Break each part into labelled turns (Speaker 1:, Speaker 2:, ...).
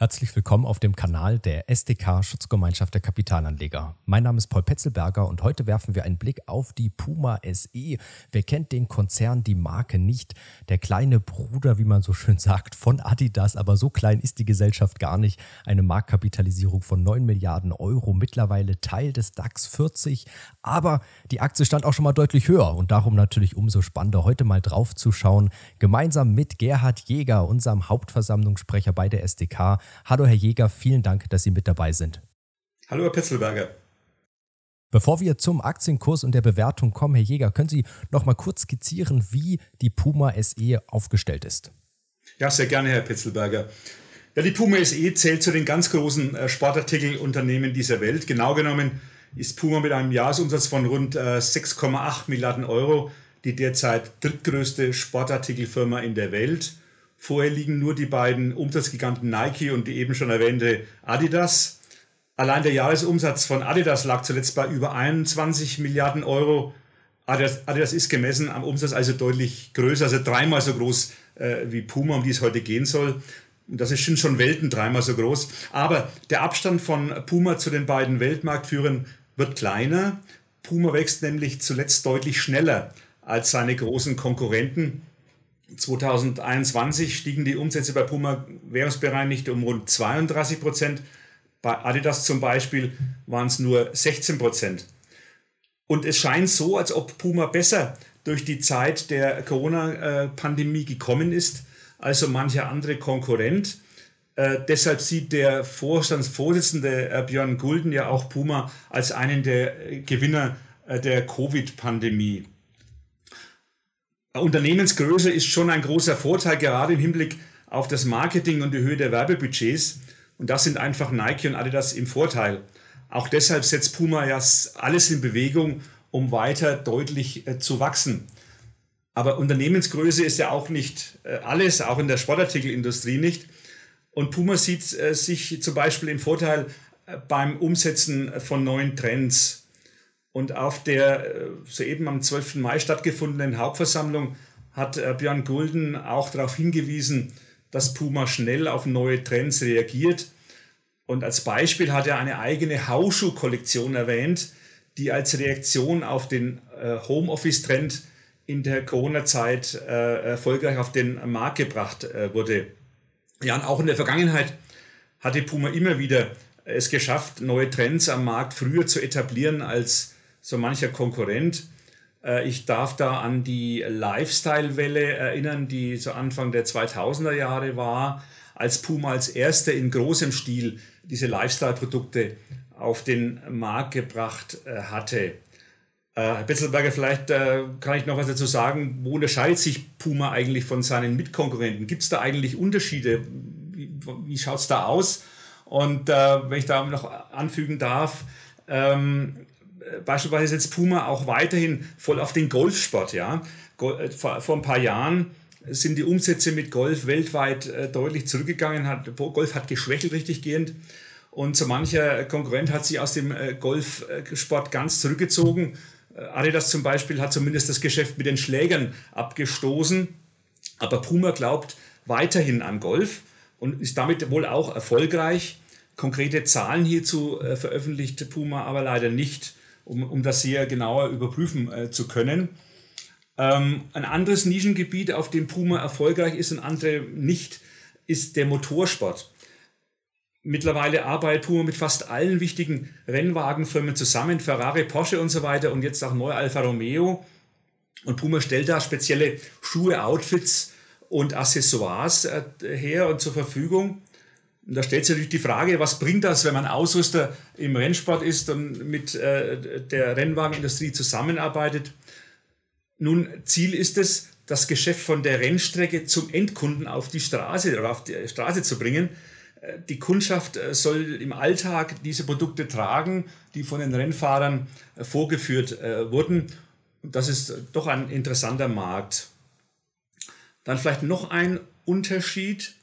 Speaker 1: Herzlich willkommen auf dem Kanal der SDK Schutzgemeinschaft der Kapitalanleger. Mein Name ist Paul Petzelberger und heute werfen wir einen Blick auf die Puma SE. Wer kennt den Konzern, die Marke nicht? Der kleine Bruder, wie man so schön sagt, von Adidas, aber so klein ist die Gesellschaft gar nicht. Eine Marktkapitalisierung von 9 Milliarden Euro, mittlerweile Teil des DAX 40, aber die Aktie stand auch schon mal deutlich höher und darum natürlich umso spannender, heute mal drauf zu schauen, gemeinsam mit Gerhard Jäger, unserem Hauptversammlungssprecher bei der SDK. Hallo Herr Jäger, vielen Dank, dass Sie mit dabei sind.
Speaker 2: Hallo Herr Petzelberger.
Speaker 1: Bevor wir zum Aktienkurs und der Bewertung kommen, Herr Jäger, können Sie noch mal kurz skizzieren, wie die Puma SE aufgestellt ist?
Speaker 2: Ja, sehr gerne, Herr Petzelberger. Ja, die Puma SE zählt zu den ganz großen äh, Sportartikelunternehmen dieser Welt. Genau genommen ist Puma mit einem Jahresumsatz von rund 6,8 äh, Milliarden Euro die derzeit drittgrößte Sportartikelfirma in der Welt. Vorher liegen nur die beiden Umsatzgiganten Nike und die eben schon erwähnte Adidas. Allein der Jahresumsatz von Adidas lag zuletzt bei über 21 Milliarden Euro. Adidas, Adidas ist gemessen am Umsatz also deutlich größer, also dreimal so groß äh, wie Puma, um die es heute gehen soll. Das ist schon Welten dreimal so groß. Aber der Abstand von Puma zu den beiden Weltmarktführern wird kleiner. Puma wächst nämlich zuletzt deutlich schneller als seine großen Konkurrenten. 2021 stiegen die Umsätze bei Puma währungsbereinigt um rund 32 Prozent. Bei Adidas zum Beispiel waren es nur 16 Prozent. Und es scheint so, als ob Puma besser durch die Zeit der Corona-Pandemie gekommen ist als so mancher andere Konkurrent. Äh, deshalb sieht der Vorstandsvorsitzende äh, Björn Gulden ja auch Puma als einen der äh, Gewinner äh, der Covid-Pandemie. Unternehmensgröße ist schon ein großer Vorteil, gerade im Hinblick auf das Marketing und die Höhe der Werbebudgets. Und das sind einfach Nike und Adidas im Vorteil. Auch deshalb setzt Puma ja alles in Bewegung, um weiter deutlich äh, zu wachsen. Aber Unternehmensgröße ist ja auch nicht äh, alles, auch in der Sportartikelindustrie nicht. Und Puma sieht äh, sich zum Beispiel im Vorteil beim Umsetzen von neuen Trends. Und auf der äh, soeben am 12. Mai stattgefundenen Hauptversammlung hat äh, Björn Gulden auch darauf hingewiesen, dass Puma schnell auf neue Trends reagiert. Und als Beispiel hat er eine eigene Hausschuh-Kollektion erwähnt, die als Reaktion auf den äh, Homeoffice-Trend in der Corona-Zeit erfolgreich auf den Markt gebracht wurde. Ja, und auch in der Vergangenheit hatte Puma immer wieder es geschafft, neue Trends am Markt früher zu etablieren als so mancher Konkurrent. Äh, ich darf da an die Lifestyle-Welle erinnern, die so Anfang der 2000er Jahre war, als Puma als erster in großem Stil diese Lifestyle-Produkte auf den Markt gebracht äh, hatte. Äh, Herr Betzelberger, vielleicht kann ich noch was dazu sagen. Wo unterscheidet sich Puma eigentlich von seinen Mitkonkurrenten? Gibt es da eigentlich Unterschiede? Wie, schaut es da aus? Und wenn ich da noch anfügen darf, ähm, beispielsweise setzt Puma auch weiterhin voll auf den Golfsport. Ja? Äh, vor, ein paar Jahren sind die Umsätze mit Golf weltweit äh, deutlich zurückgegangen. Hat, Golf hat geschwächelt richtig gehend. Und so mancher Konkurrent hat sich aus dem äh, Golfsport ganz zurückgezogen. Adidas zum Beispiel hat zumindest das Geschäft mit den Schlägern abgestoßen. Aber Puma glaubt weiterhin an Golf und ist damit wohl auch erfolgreich. Konkrete Zahlen hierzu veröffentlichte Puma aber leider nicht um, um das sehr genauer überprüfen äh, zu können. Ähm, ein anderes Nischengebiet, auf dem Puma erfolgreich ist und andere nicht, ist der Motorsport. Mittlerweile arbeitet Puma mit fast allen wichtigen Rennwagenfirmen zusammen, Ferrari, Porsche und so weiter und jetzt auch neu Alfa Romeo. Und Puma stellt da spezielle Schuhe, Outfits und Accessoires äh, her und zur Verfügung. Und da stellt sich natürlich die Frage, was bringt das, wenn man Ausrüster im Rennsport ist und mit äh, der Rennwagenindustrie zusammenarbeitet? Nun, Ziel ist es, das Geschäft von der Rennstrecke zum Endkunden auf die Straße oder auf die Straße zu bringen. Äh, die Kundschaft äh, soll im Alltag diese Produkte tragen, die von den Rennfahrern äh, vorgeführt wurden. Das ist doch ein interessanter Markt. Dann vielleicht noch ein Unterschied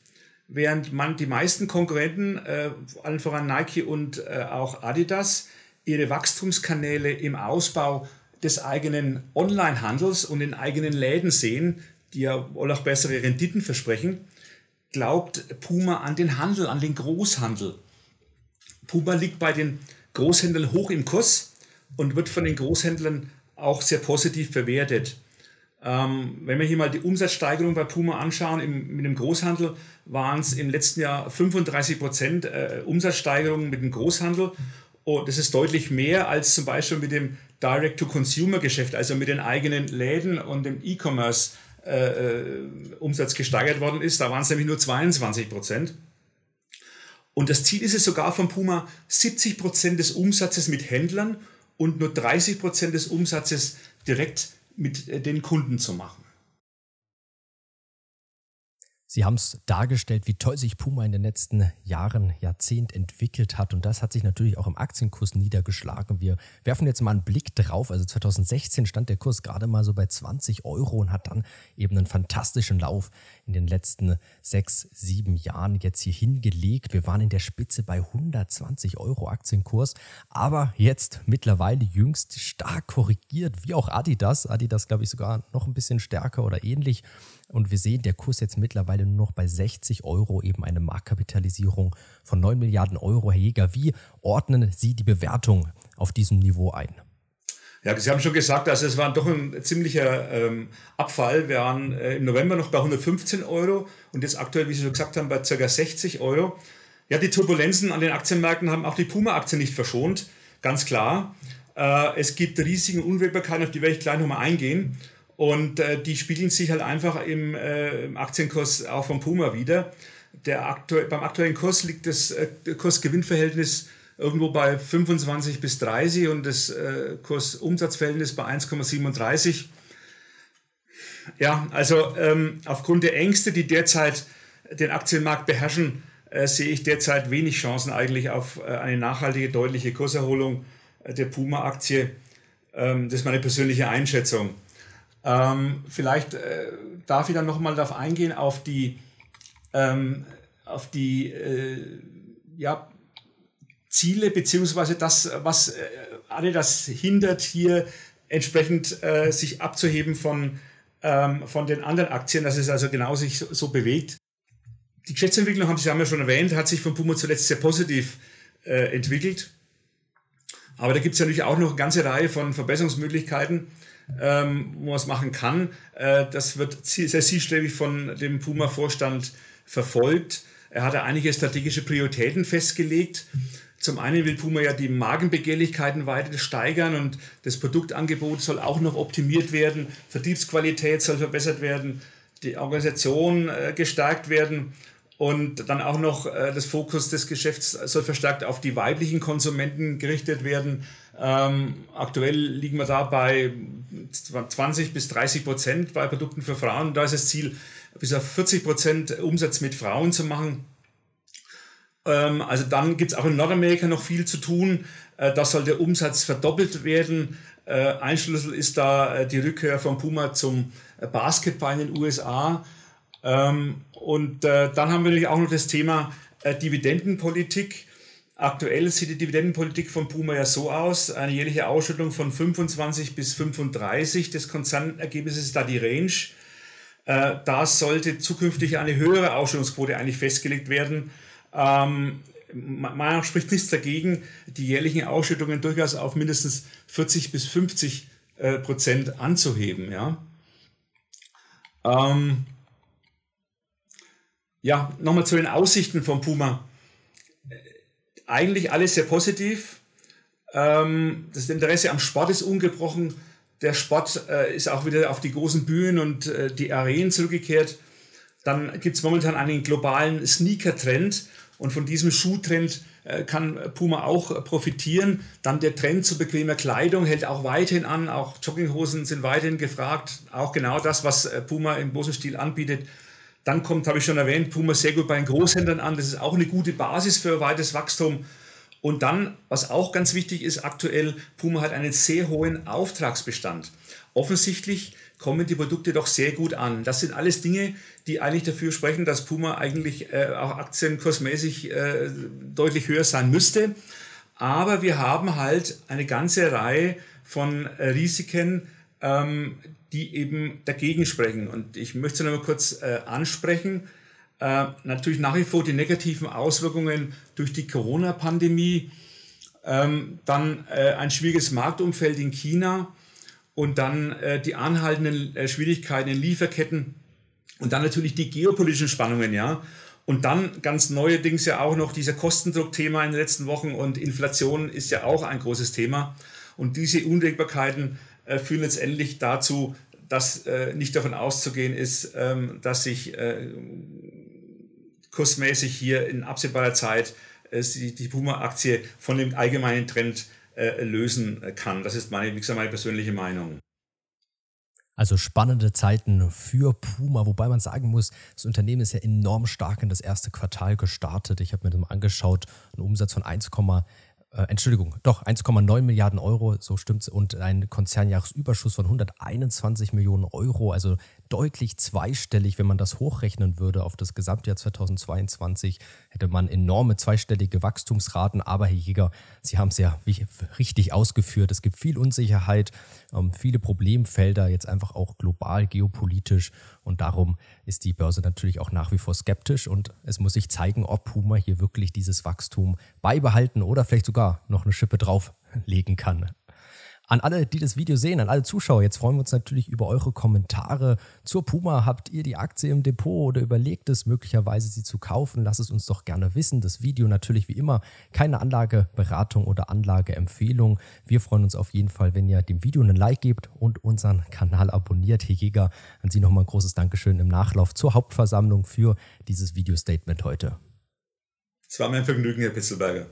Speaker 2: während man die meisten Konkurrenten, äh, allen voran Nike und äh, auch Adidas, ihre Wachstumskanäle im Ausbau des eigenen Onlinehandels und den eigenen Läden sehen, die ja wohl auch bessere Renditen versprechen, glaubt Puma an den Handel, an den Großhandel. Puma liegt bei den Großhändlern hoch im Kurs und wird von den Großhändlern auch sehr positiv bewertet. Ähm, wenn wir hier mal die Umsatzsteigerung bei Puma anschauen, im, mit dem Großhandel waren es im letzten Jahr 35 Prozent äh, Umsatzsteigerung mit dem Großhandel. Oh, das ist deutlich mehr als zum Beispiel mit dem Direct-to-Consumer-Geschäft, also mit den eigenen Läden und dem E-Commerce äh, äh, Umsatz gesteigert worden ist. Da waren es nämlich nur 22 Prozent. Und das Ziel ist es sogar von Puma, 70 Prozent des Umsatzes mit Händlern und nur 30 Prozent des Umsatzes direkt mit äh, den Kunden zu machen.
Speaker 1: Sie haben es dargestellt, wie toll sich Puma in den letzten Jahren, Jahrzehnt entwickelt hat. Und das hat sich natürlich auch im Aktienkurs niedergeschlagen. Wir werfen jetzt mal einen Blick drauf. Also 2016 stand der Kurs gerade mal so bei 20 Euro und hat dann eben einen fantastischen Lauf in den letzten sechs, sieben Jahren jetzt hier hingelegt. Wir waren in der Spitze bei 120 Euro Aktienkurs. Aber jetzt mittlerweile jüngst stark korrigiert, wie auch Adidas. Adidas, glaube ich, sogar noch ein bisschen stärker oder ähnlich. Und wir sehen, der Kurs jetzt mittlerweile nur noch bei 60 Euro, eben eine Marktkapitalisierung von 9 Milliarden Euro. Herr Jäger, wie ordnen Sie die Bewertung auf diesem Niveau ein?
Speaker 2: Ja, Sie haben schon gesagt, also es war doch ein ziemlicher ähm, Abfall. Wir waren äh, im November noch bei 115 Euro und jetzt aktuell, wie Sie schon gesagt haben, bei ca. 60 Euro. Ja, die Turbulenzen an den Aktienmärkten haben auch die Puma-Aktie nicht verschont, ganz klar. Äh, es gibt Risiken und Unwägbarkeiten, auf die werde ich gleich nochmal eingehen. Und äh, die spiegeln sich halt einfach im, äh, im Aktienkurs auch von Puma wieder. Der aktu beim aktuellen Kurs liegt das äh, Kurs-Gewinn-Verhältnis irgendwo bei 25 bis 30 und das äh, Kurs-Umsatzverhältnis bei 1,37. Ja, also ähm, aufgrund der Ängste, die derzeit den Aktienmarkt beherrschen, äh, sehe ich derzeit wenig Chancen eigentlich auf äh, eine nachhaltige, deutliche Kurserholung äh, der Puma-Aktie. Ähm, das ist meine persönliche Einschätzung. Ähm, vielleicht äh, darf ich dann nochmal darauf eingehen, auf die, ähm, auf die äh, ja, Ziele, beziehungsweise das, was äh, alle das hindert, hier entsprechend äh, sich abzuheben von, ähm, von den anderen Aktien, dass es also genau sich so, so bewegt. Die Geschäftsentwicklung, haben Sie haben ja schon erwähnt, hat sich von Puma zuletzt sehr positiv äh, entwickelt. Aber da gibt es natürlich auch noch eine ganze Reihe von Verbesserungsmöglichkeiten ähm, wo man es machen kann. Äh, das wird sehr zielstrebig von dem Puma-Vorstand verfolgt. Er hat einige strategische Prioritäten festgelegt. Zum einen will Puma ja die Magenbegehrlichkeiten weiter steigern und das Produktangebot soll auch noch optimiert werden, Vertriebsqualität soll verbessert werden, die Organisation äh, gestärkt werden und dann auch noch äh, das Fokus des Geschäfts soll verstärkt auf die weiblichen Konsumenten gerichtet werden. Ähm, aktuell liegen wir da bei 20 bis 30 Prozent bei Produkten für Frauen. Da ist das Ziel, bis auf 40 Prozent Umsatz mit Frauen zu machen. Ähm, also dann gibt es auch in Nordamerika noch viel zu tun. Äh, da soll der Umsatz verdoppelt werden. Äh, ein Schlüssel ist da äh, die Rückkehr von Puma zum äh, Basketball in den USA. Ähm, und äh, dann haben wir natürlich auch noch das Thema äh, Dividendenpolitik. Aktuell sieht die Dividendenpolitik von Puma ja so aus, eine jährliche Ausschüttung von 25 bis 35 des Konzernergebnisses ist da die Range. Äh, da sollte zukünftig eine höhere Ausschüttungsquote eigentlich festgelegt werden. Ähm, meiner spricht nichts dagegen, die jährlichen Ausschüttungen durchaus auf mindestens 40 bis 50 äh, Prozent anzuheben. Ja. Ähm, ja, nochmal zu den Aussichten von Puma. Eigentlich alles sehr positiv. Ähm, das Interesse am Sport ist ungebrochen. Der Sport äh, ist auch wieder auf die großen Bühnen und äh, die Arenen zurückgekehrt. Dann gibt es momentan einen globalen Sneaker-Trend und von diesem Schuhtrend äh, kann Puma auch profitieren. Dann der Trend zu bequemer Kleidung hält auch weiterhin an. Auch Jogginghosen sind weiterhin gefragt. Auch genau das, was Puma im großen Stil anbietet, dann kommt, habe ich schon erwähnt, Puma sehr gut bei den Großhändlern an. Das ist auch eine gute Basis für weiteres Wachstum. Und dann, was auch ganz wichtig ist aktuell, Puma hat einen sehr hohen Auftragsbestand. Offensichtlich kommen die Produkte doch sehr gut an. Das sind alles Dinge, die eigentlich dafür sprechen, dass Puma eigentlich äh, auch aktienkursmäßig äh, deutlich höher sein müsste. Aber wir haben halt eine ganze Reihe von äh, Risiken, ähm, die eben dagegen sprechen. Und ich möchte noch mal kurz äh, ansprechen. Äh, natürlich nach wie vor die negativen Auswirkungen durch die Corona-Pandemie, ähm, dann äh, ein schwieriges Marktumfeld in China und dann äh, die anhaltenden äh, Schwierigkeiten in Lieferketten und dann natürlich die geopolitischen Spannungen, ja. Und dann ganz neuerdings ja auch noch dieser Kostendruckthema in den letzten Wochen und Inflation ist ja auch ein großes Thema. Und diese Unwägbarkeiten führen letztendlich dazu, dass äh, nicht davon auszugehen ist, ähm, dass sich äh, kursmäßig hier in absehbarer Zeit äh, die, Puma-Aktie von dem allgemeinen Trend äh, lösen kann. Das ist meine, wie gesagt, meine persönliche Meinung.
Speaker 1: Also spannende Zeiten für Puma, wobei man sagen muss, das Unternehmen ist ja enorm stark in das erste Quartal gestartet. Ich habe mir das mal angeschaut, ein Umsatz von 1, äh, Entschuldigung, doch 1,9 Milliarden Euro, so stimmt's, und ein Konzernjahresüberschuss von 121 Millionen Euro, also deutlich zweistellig, wenn man das hochrechnen würde auf das Gesamtjahr 2022, hätte man enorme zweistellige Wachstumsraten. Aber Herr Jäger, Sie haben es ja richtig ausgeführt. Es gibt viel Unsicherheit, ähm, viele Problemfelder, jetzt einfach auch global, geopolitisch. Und darum ist die Börse natürlich auch nach wie vor skeptisch. Und es muss sich zeigen, ob Puma hier wirklich dieses Wachstum beibehalten oder vielleicht sogar noch eine Schippe drauflegen kann. An alle, die das Video sehen, an alle Zuschauer, jetzt freuen wir uns natürlich über eure Kommentare zur Puma. Habt ihr die Aktie im Depot oder überlegt es möglicherweise sie zu kaufen? Lasst es uns doch gerne wissen. Das Video natürlich wie immer keine Anlageberatung oder Anlageempfehlung. Wir freuen uns auf jeden Fall, wenn ihr dem Video einen Like gebt und unseren Kanal abonniert. Herr Jäger, an Sie nochmal ein großes Dankeschön im Nachlauf zur Hauptversammlung für dieses Video-Statement heute.
Speaker 2: Es war mir ein Vergnügen, Herr Pitzelberger.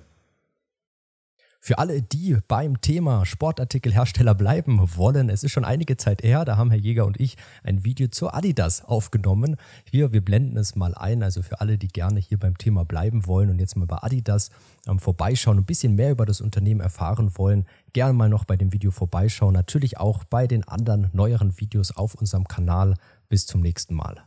Speaker 1: Für alle, die beim Thema Sportartikelhersteller bleiben wollen, es ist schon einige Zeit her, da haben Herr Jäger und ich ein Video zur Adidas aufgenommen. Hier, wir blenden es mal ein, also für alle, die gerne hier beim Thema bleiben wollen und jetzt mal bei Adidas ähm, vorbeischauen, ein bisschen mehr über das Unternehmen erfahren wollen, gerne mal noch bei dem Video vorbeischauen. Natürlich auch bei den anderen neueren Videos auf unserem Kanal. Bis zum nächsten Mal.